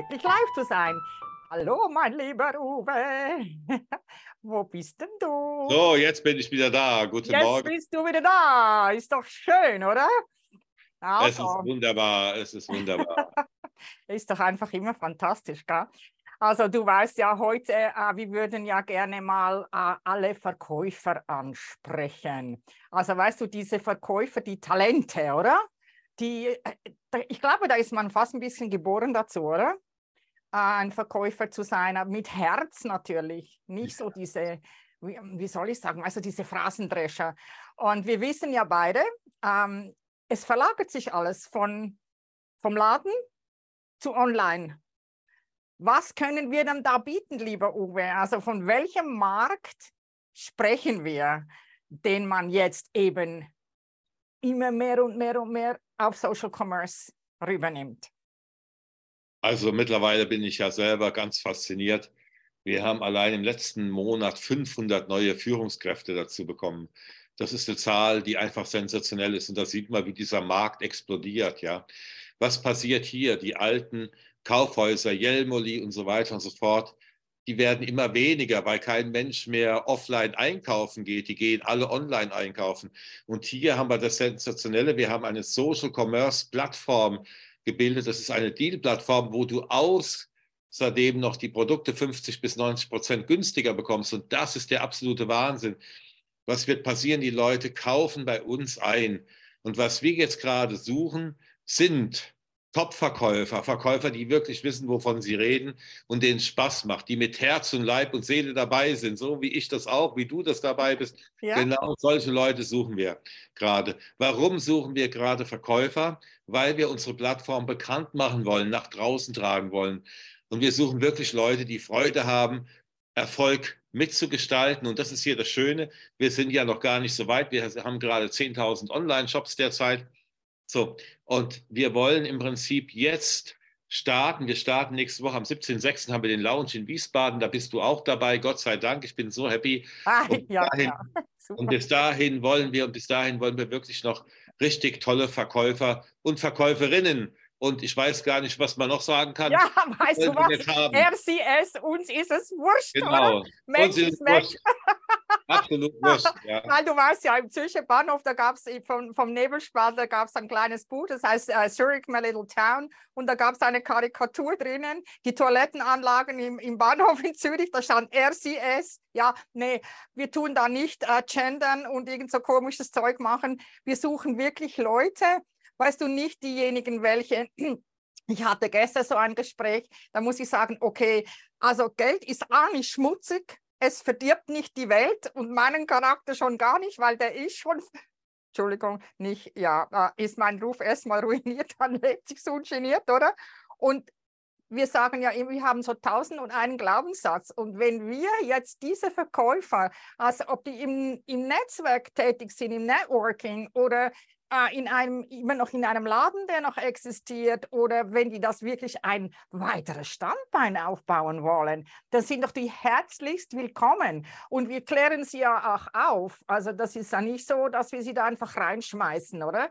wirklich live zu sein. Hallo, mein lieber Uwe. Wo bist denn du? So, jetzt bin ich wieder da. Guten jetzt Morgen. bist du wieder da. Ist doch schön, oder? Also. Es ist wunderbar. Es ist wunderbar. ist doch einfach immer fantastisch, gell? Also du weißt ja heute, äh, wir würden ja gerne mal äh, alle Verkäufer ansprechen. Also weißt du, diese Verkäufer, die Talente, oder? Die, äh, ich glaube, da ist man fast ein bisschen geboren dazu, oder? Ein Verkäufer zu sein, mit Herz natürlich, nicht so diese, wie, wie soll ich sagen, also diese Phrasendrescher. Und wir wissen ja beide, ähm, es verlagert sich alles von, vom Laden zu online. Was können wir denn da bieten, lieber Uwe? Also von welchem Markt sprechen wir, den man jetzt eben immer mehr und mehr und mehr auf Social Commerce rübernimmt? Also mittlerweile bin ich ja selber ganz fasziniert. Wir haben allein im letzten Monat 500 neue Führungskräfte dazu bekommen. Das ist eine Zahl, die einfach sensationell ist. Und da sieht man, wie dieser Markt explodiert. Ja, was passiert hier? Die alten Kaufhäuser, Jelmoli und so weiter und so fort, die werden immer weniger, weil kein Mensch mehr offline einkaufen geht. Die gehen alle online einkaufen. Und hier haben wir das Sensationelle. Wir haben eine Social Commerce Plattform gebildet. Das ist eine Deal-Plattform, wo du außerdem noch die Produkte 50 bis 90 Prozent günstiger bekommst. Und das ist der absolute Wahnsinn. Was wird passieren? Die Leute kaufen bei uns ein. Und was wir jetzt gerade suchen, sind Top-Verkäufer, Verkäufer, die wirklich wissen, wovon sie reden und denen Spaß macht, die mit Herz und Leib und Seele dabei sind, so wie ich das auch, wie du das dabei bist. Ja. Genau solche Leute suchen wir gerade. Warum suchen wir gerade Verkäufer? Weil wir unsere Plattform bekannt machen wollen, nach draußen tragen wollen. Und wir suchen wirklich Leute, die Freude haben, Erfolg mitzugestalten. Und das ist hier das Schöne. Wir sind ja noch gar nicht so weit. Wir haben gerade 10.000 Online-Shops derzeit. So, und wir wollen im Prinzip jetzt starten. Wir starten nächste Woche am 17.06. haben wir den Lounge in Wiesbaden. Da bist du auch dabei. Gott sei Dank. Ich bin so happy. Ah, und, ja, dahin, ja. und bis dahin wollen wir und bis dahin wollen wir wirklich noch richtig tolle Verkäufer und Verkäuferinnen und ich weiß gar nicht, was man noch sagen kann. Ja, weißt du was? RCS, uns ist es wurscht, genau. oder? Mensch ist, ist Mensch. Absolut wurscht, ja. Weil du weißt ja, im Zürcher Bahnhof, da gab es vom, vom Nebelspalt, da gab es ein kleines Buch, das heißt uh, Zurich, my little town. Und da gab es eine Karikatur drinnen, die Toilettenanlagen im, im Bahnhof in Zürich, da stand RCS. Ja, nee, wir tun da nicht uh, gendern und irgend so komisches Zeug machen. Wir suchen wirklich Leute, weißt du, nicht diejenigen, welche, ich hatte gestern so ein Gespräch, da muss ich sagen, okay, also Geld ist auch nicht schmutzig, es verdirbt nicht die Welt und meinen Charakter schon gar nicht, weil der ist schon, Entschuldigung, nicht, ja, äh, ist mein Ruf erstmal ruiniert, dann lebt sich so ungeniert, oder? Und wir sagen ja, wir haben so tausend und einen Glaubenssatz. Und wenn wir jetzt diese Verkäufer, also ob die im, im Netzwerk tätig sind, im Networking oder in einem, immer noch in einem Laden, der noch existiert, oder wenn die das wirklich ein weiteres Standbein aufbauen wollen, dann sind doch die herzlichst willkommen. Und wir klären sie ja auch auf. Also das ist ja nicht so, dass wir sie da einfach reinschmeißen, oder?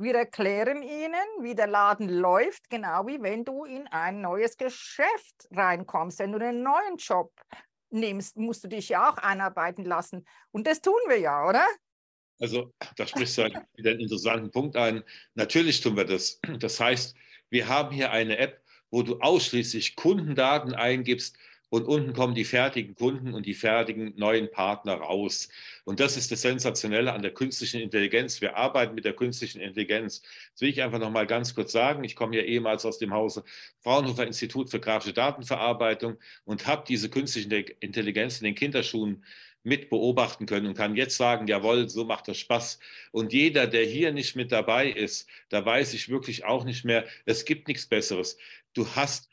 Wir erklären ihnen, wie der Laden läuft, genau wie wenn du in ein neues Geschäft reinkommst. Wenn du einen neuen Job nimmst, musst du dich ja auch einarbeiten lassen. Und das tun wir ja, oder? Also da sprichst du halt wieder einen interessanten Punkt ein. Natürlich tun wir das. Das heißt, wir haben hier eine App, wo du ausschließlich Kundendaten eingibst und unten kommen die fertigen Kunden und die fertigen neuen Partner raus. Und das ist das Sensationelle an der künstlichen Intelligenz. Wir arbeiten mit der künstlichen Intelligenz. Das will ich einfach noch mal ganz kurz sagen. Ich komme ja ehemals aus dem Hause Fraunhofer Institut für grafische Datenverarbeitung und habe diese künstliche Intelligenz in den Kinderschuhen mit beobachten können und kann jetzt sagen, jawohl, so macht das Spaß. Und jeder, der hier nicht mit dabei ist, da weiß ich wirklich auch nicht mehr, es gibt nichts Besseres. Du hast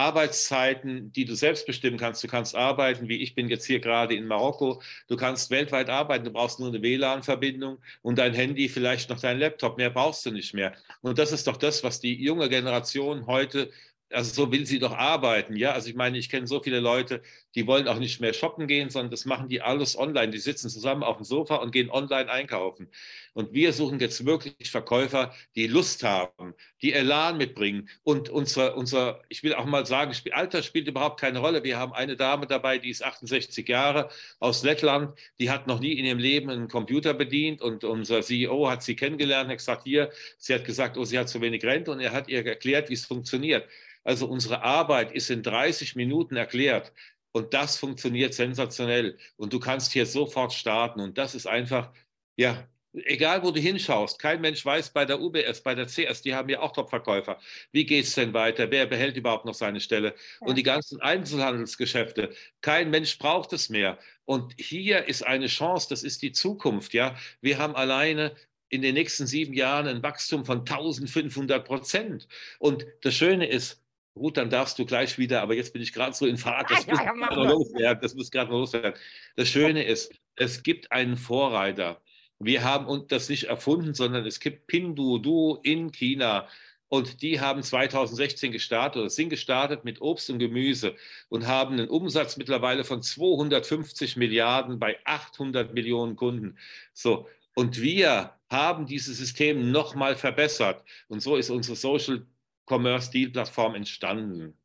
Arbeitszeiten, die du selbst bestimmen kannst. Du kannst arbeiten, wie ich bin jetzt hier gerade in Marokko. Du kannst weltweit arbeiten. Du brauchst nur eine WLAN-Verbindung und dein Handy, vielleicht noch dein Laptop. Mehr brauchst du nicht mehr. Und das ist doch das, was die junge Generation heute also so will sie doch arbeiten, ja. Also ich meine, ich kenne so viele Leute, die wollen auch nicht mehr shoppen gehen, sondern das machen die alles online. Die sitzen zusammen auf dem Sofa und gehen online einkaufen. Und wir suchen jetzt wirklich Verkäufer, die Lust haben, die Elan mitbringen. Und unser, unser ich will auch mal sagen, Alter spielt überhaupt keine Rolle. Wir haben eine Dame dabei, die ist 68 Jahre aus Lettland, die hat noch nie in ihrem Leben einen Computer bedient und unser CEO hat sie kennengelernt, hat gesagt, hier, sie hat gesagt, oh, sie hat zu wenig Rente und er hat ihr erklärt, wie es funktioniert. Also unsere Arbeit ist in 30 Minuten erklärt. Und das funktioniert sensationell. Und du kannst hier sofort starten. Und das ist einfach, ja, egal wo du hinschaust, kein Mensch weiß bei der UBS, bei der CS, die haben ja auch Top-Verkäufer. Wie geht es denn weiter? Wer behält überhaupt noch seine Stelle? Ja. Und die ganzen Einzelhandelsgeschäfte, kein Mensch braucht es mehr. Und hier ist eine Chance, das ist die Zukunft. Ja, wir haben alleine in den nächsten sieben Jahren ein Wachstum von 1500 Prozent. Und das Schöne ist, Gut, dann darfst du gleich wieder, aber jetzt bin ich gerade so in Fahrt, das, ja, muss ja, ja, loswerden, das muss gerade loswerden. Das Schöne ist, es gibt einen Vorreiter. Wir haben uns das nicht erfunden, sondern es gibt Pinduoduo in China. Und die haben 2016 gestartet oder sind gestartet mit Obst und Gemüse und haben einen Umsatz mittlerweile von 250 Milliarden bei 800 Millionen Kunden. So. Und wir haben dieses System nochmal verbessert. Und so ist unsere Social Commerce-Deal-Plattform entstanden?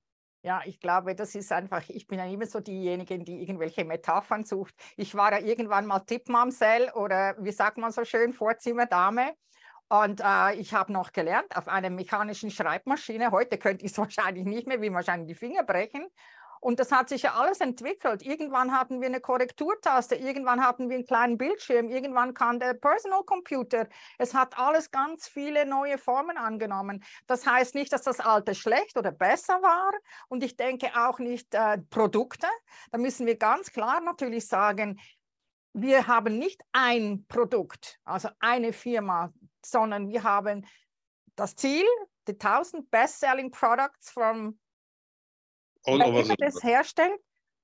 Ja, ich glaube, das ist einfach, ich bin ja immer so diejenige, die irgendwelche Metaphern sucht. Ich war ja irgendwann mal Tippmamsell oder wie sagt man so schön, Vorzimmerdame. Und äh, ich habe noch gelernt auf einer mechanischen Schreibmaschine. Heute könnte ich es wahrscheinlich nicht mehr, wie wahrscheinlich die Finger brechen. Und das hat sich ja alles entwickelt. Irgendwann hatten wir eine Korrekturtaste, irgendwann hatten wir einen kleinen Bildschirm, irgendwann kam der Personal Computer. Es hat alles ganz viele neue Formen angenommen. Das heißt nicht, dass das alte schlecht oder besser war. Und ich denke auch nicht äh, Produkte. Da müssen wir ganz klar natürlich sagen, wir haben nicht ein Produkt, also eine Firma, sondern wir haben das Ziel, die 1000 Best-Selling Products from All wer immer das herstellt,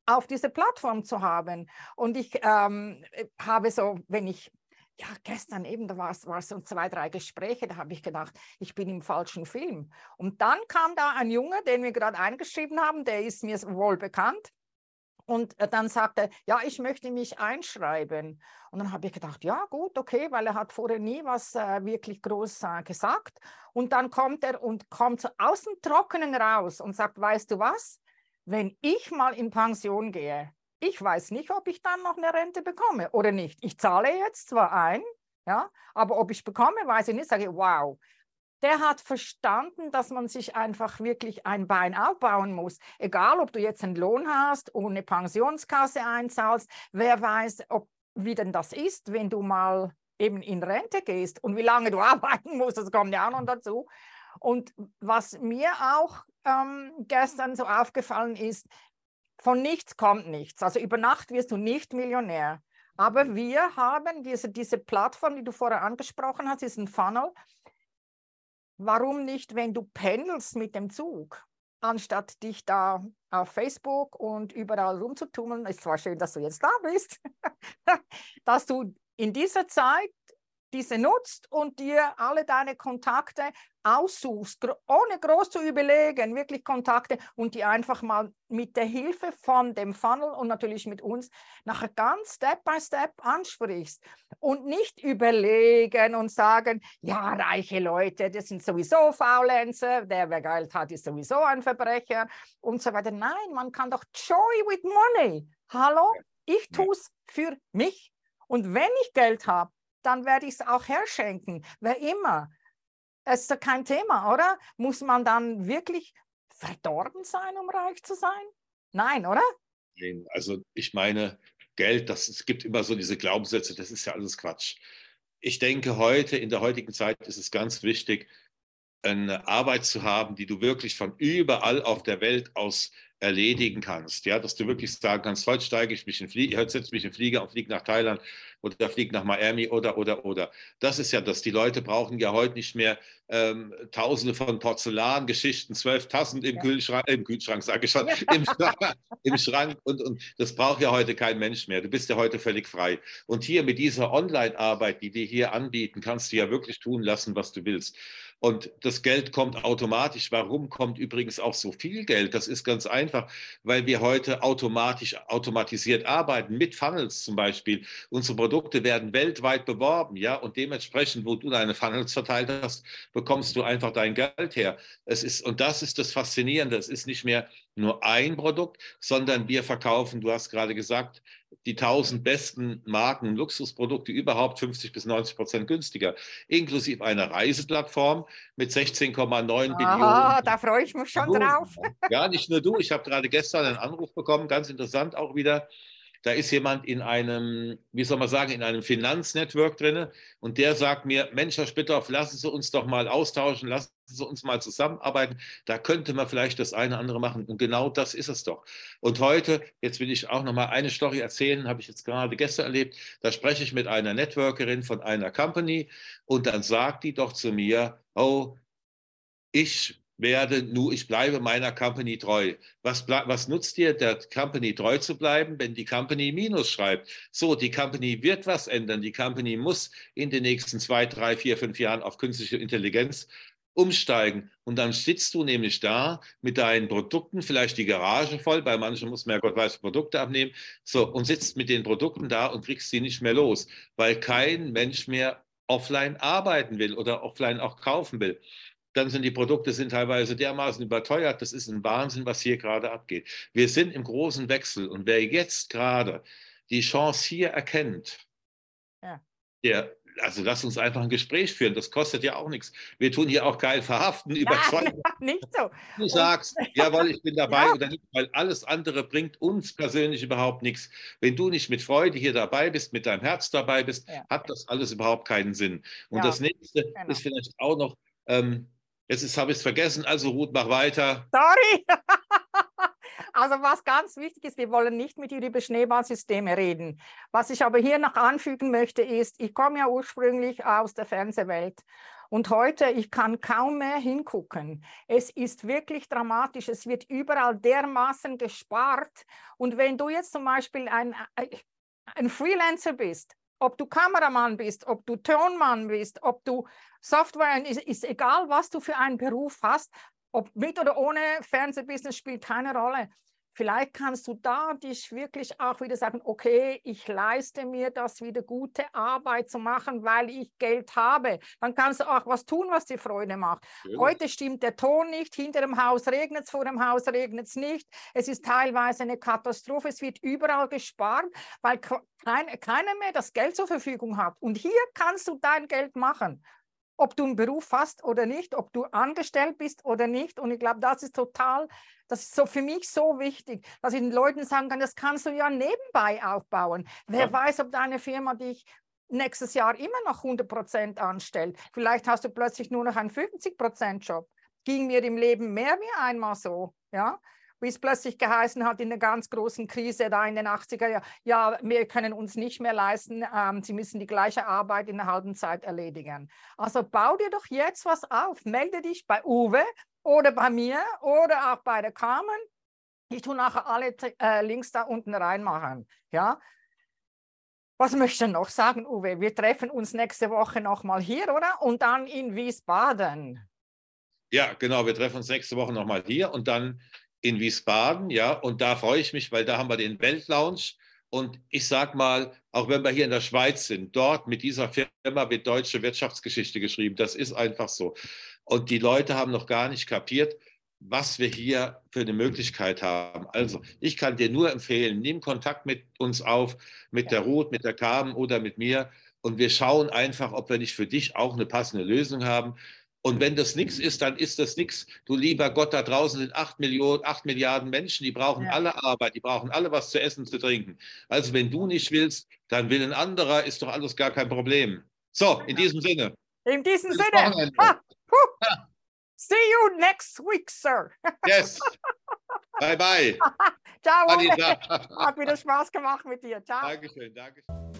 auf diese Plattform zu haben. Und ich ähm, habe so, wenn ich, ja, gestern eben, da war es so zwei, drei Gespräche, da habe ich gedacht, ich bin im falschen Film. Und dann kam da ein Junge, den wir gerade eingeschrieben haben, der ist mir wohl bekannt. Und dann sagte er, ja, ich möchte mich einschreiben. Und dann habe ich gedacht, ja, gut, okay, weil er hat vorher nie was äh, wirklich groß äh, gesagt. Und dann kommt er und kommt aus dem Trockenen raus und sagt, weißt du was? Wenn ich mal in Pension gehe, ich weiß nicht, ob ich dann noch eine Rente bekomme oder nicht. Ich zahle jetzt zwar ein, ja, aber ob ich bekomme, weiß ich nicht. Sage ich, wow, der hat verstanden, dass man sich einfach wirklich ein Bein aufbauen muss. Egal, ob du jetzt einen Lohn hast und eine Pensionskasse einzahlst, wer weiß, ob, wie denn das ist, wenn du mal eben in Rente gehst und wie lange du arbeiten musst, das kommt ja auch noch dazu. Und was mir auch ähm, gestern so aufgefallen ist, von nichts kommt nichts. Also über Nacht wirst du nicht Millionär. Aber wir haben diese, diese Plattform, die du vorher angesprochen hast, ist ein Funnel. Warum nicht, wenn du pendelst mit dem Zug, anstatt dich da auf Facebook und überall rumzutummeln, ist zwar schön, dass du jetzt da bist, dass du in dieser Zeit diese nutzt und dir alle deine Kontakte aussuchst, ohne groß zu überlegen, wirklich Kontakte und die einfach mal mit der Hilfe von dem Funnel und natürlich mit uns nachher ganz Step by Step ansprichst. Und nicht überlegen und sagen, ja, reiche Leute, das sind sowieso Faulenzer, der, wer Geld hat, ist sowieso ein Verbrecher und so weiter. Nein, man kann doch Joy with Money. Hallo, ich tue es für mich. Und wenn ich Geld habe, dann werde ich es auch herschenken. Wer immer. Ist doch kein Thema, oder? Muss man dann wirklich verdorben sein, um reich zu sein? Nein, oder? Nein, also ich meine, Geld, das, es gibt immer so diese Glaubenssätze, das ist ja alles Quatsch. Ich denke, heute, in der heutigen Zeit ist es ganz wichtig, eine Arbeit zu haben, die du wirklich von überall auf der Welt aus erledigen kannst. Ja, dass du wirklich sagen kannst, heute steige ich mich in Flieger, heute setze mich in Flieger und fliege nach Thailand oder fliege nach Miami oder, oder, oder. Das ist ja das. Die Leute brauchen ja heute nicht mehr ähm, tausende von Porzellangeschichten, zwölf Tassen im ja. Kühlschrank, im Kühlschrank, sage ich schon, ja. im Schrank, im Schrank und, und das braucht ja heute kein Mensch mehr. Du bist ja heute völlig frei. Und hier mit dieser Online-Arbeit, die die hier anbieten, kannst du ja wirklich tun lassen, was du willst. Und das Geld kommt automatisch. Warum kommt übrigens auch so viel Geld? Das ist ganz einfach, weil wir heute automatisch, automatisiert arbeiten, mit Funnels zum Beispiel. Unsere Produkte werden weltweit beworben, ja, und dementsprechend, wo du deine Funnels verteilt hast, bekommst du einfach dein Geld her. Es ist, und das ist das Faszinierende. Es ist nicht mehr nur ein Produkt, sondern wir verkaufen, du hast gerade gesagt, die 1000 besten Marken, Luxusprodukte überhaupt 50 bis 90 Prozent günstiger, inklusive einer Reiseplattform mit 16,9 Billionen. Da freue ich mich schon drauf. Ja, nicht nur du. Ich habe gerade gestern einen Anruf bekommen, ganz interessant auch wieder da ist jemand in einem, wie soll man sagen, in einem Finanznetwork drin und der sagt mir, Mensch, Herr Spitthoff, lassen Sie uns doch mal austauschen, lassen Sie uns mal zusammenarbeiten, da könnte man vielleicht das eine andere machen. Und genau das ist es doch. Und heute, jetzt will ich auch noch mal eine Story erzählen, habe ich jetzt gerade gestern erlebt, da spreche ich mit einer Networkerin von einer Company und dann sagt die doch zu mir, oh, ich werde nur, ich bleibe meiner Company treu. Was, was nutzt dir, der Company treu zu bleiben, wenn die Company Minus schreibt? So, die Company wird was ändern. Die Company muss in den nächsten zwei, drei, vier, fünf Jahren auf künstliche Intelligenz umsteigen. Und dann sitzt du nämlich da mit deinen Produkten, vielleicht die Garage voll, bei manchen muss man ja Gott weiß Produkte abnehmen, so, und sitzt mit den Produkten da und kriegst sie nicht mehr los, weil kein Mensch mehr offline arbeiten will oder offline auch kaufen will dann sind die Produkte sind teilweise dermaßen überteuert. Das ist ein Wahnsinn, was hier gerade abgeht. Wir sind im großen Wechsel und wer jetzt gerade die Chance hier erkennt, ja. der, also lass uns einfach ein Gespräch führen. Das kostet ja auch nichts. Wir tun hier auch geil verhaften, überzeugen. Ja, nicht so. Du sagst, jawohl, ich bin dabei ja. oder nicht, weil alles andere bringt uns persönlich überhaupt nichts. Wenn du nicht mit Freude hier dabei bist, mit deinem Herz dabei bist, ja. hat das alles überhaupt keinen Sinn. Und das nächste genau. ist vielleicht auch noch, ähm, Jetzt habe ich es vergessen, also Ruth, mach weiter. Sorry. Also was ganz wichtig ist, wir wollen nicht mit dir über Schneeballsysteme reden. Was ich aber hier noch anfügen möchte, ist, ich komme ja ursprünglich aus der Fernsehwelt. Und heute, ich kann kaum mehr hingucken. Es ist wirklich dramatisch. Es wird überall dermaßen gespart. Und wenn du jetzt zum Beispiel ein, ein Freelancer bist, ob du Kameramann bist, ob du Tonmann bist, ob du Software, ist, ist egal, was du für einen Beruf hast, ob mit oder ohne Fernsehbusiness spielt keine Rolle. Vielleicht kannst du da dich wirklich auch wieder sagen, okay, ich leiste mir das wieder gute Arbeit zu machen, weil ich Geld habe. Dann kannst du auch was tun, was dir Freude macht. Ja. Heute stimmt der Ton nicht, hinter dem Haus regnet es, vor dem Haus regnet es nicht. Es ist teilweise eine Katastrophe, es wird überall gespart, weil kein, keiner mehr das Geld zur Verfügung hat. Und hier kannst du dein Geld machen ob du einen Beruf hast oder nicht, ob du angestellt bist oder nicht. Und ich glaube, das ist total, das ist so für mich so wichtig, dass ich den Leuten sagen kann, das kannst du ja nebenbei aufbauen. Wer ja. weiß, ob deine Firma dich nächstes Jahr immer noch 100 Prozent anstellt. Vielleicht hast du plötzlich nur noch einen 50 Prozent Job. Ging mir im Leben mehr wie einmal so. Ja, wie es plötzlich geheißen hat in der ganz großen Krise da in den 80er Jahren, ja, wir können uns nicht mehr leisten, ähm, sie müssen die gleiche Arbeit in einer halben Zeit erledigen. Also bau dir doch jetzt was auf, melde dich bei Uwe oder bei mir oder auch bei der Carmen. Ich tue nachher alle äh, Links da unten reinmachen. Ja, was möchte ich noch sagen, Uwe? Wir treffen uns nächste Woche nochmal hier, oder? Und dann in Wiesbaden. Ja, genau. Wir treffen uns nächste Woche nochmal hier und dann in Wiesbaden, ja, und da freue ich mich, weil da haben wir den Weltlounge. Und ich sage mal, auch wenn wir hier in der Schweiz sind, dort mit dieser Firma wird deutsche Wirtschaftsgeschichte geschrieben. Das ist einfach so. Und die Leute haben noch gar nicht kapiert, was wir hier für eine Möglichkeit haben. Also, ich kann dir nur empfehlen, nimm Kontakt mit uns auf, mit der Ruth, mit der Carmen oder mit mir. Und wir schauen einfach, ob wir nicht für dich auch eine passende Lösung haben. Und wenn das nichts ist, dann ist das nichts. Du lieber Gott, da draußen sind acht Millionen, acht Milliarden Menschen, die brauchen ja. alle Arbeit, die brauchen alle was zu essen, zu trinken. Also wenn du nicht willst, dann will ein anderer, ist doch alles gar kein Problem. So, in diesem Sinne. In diesem Sinne. See you next week, sir. Yes. Bye bye. Ciao. Hat wieder Spaß gemacht mit dir. Ciao. Dankeschön, Dankeschön.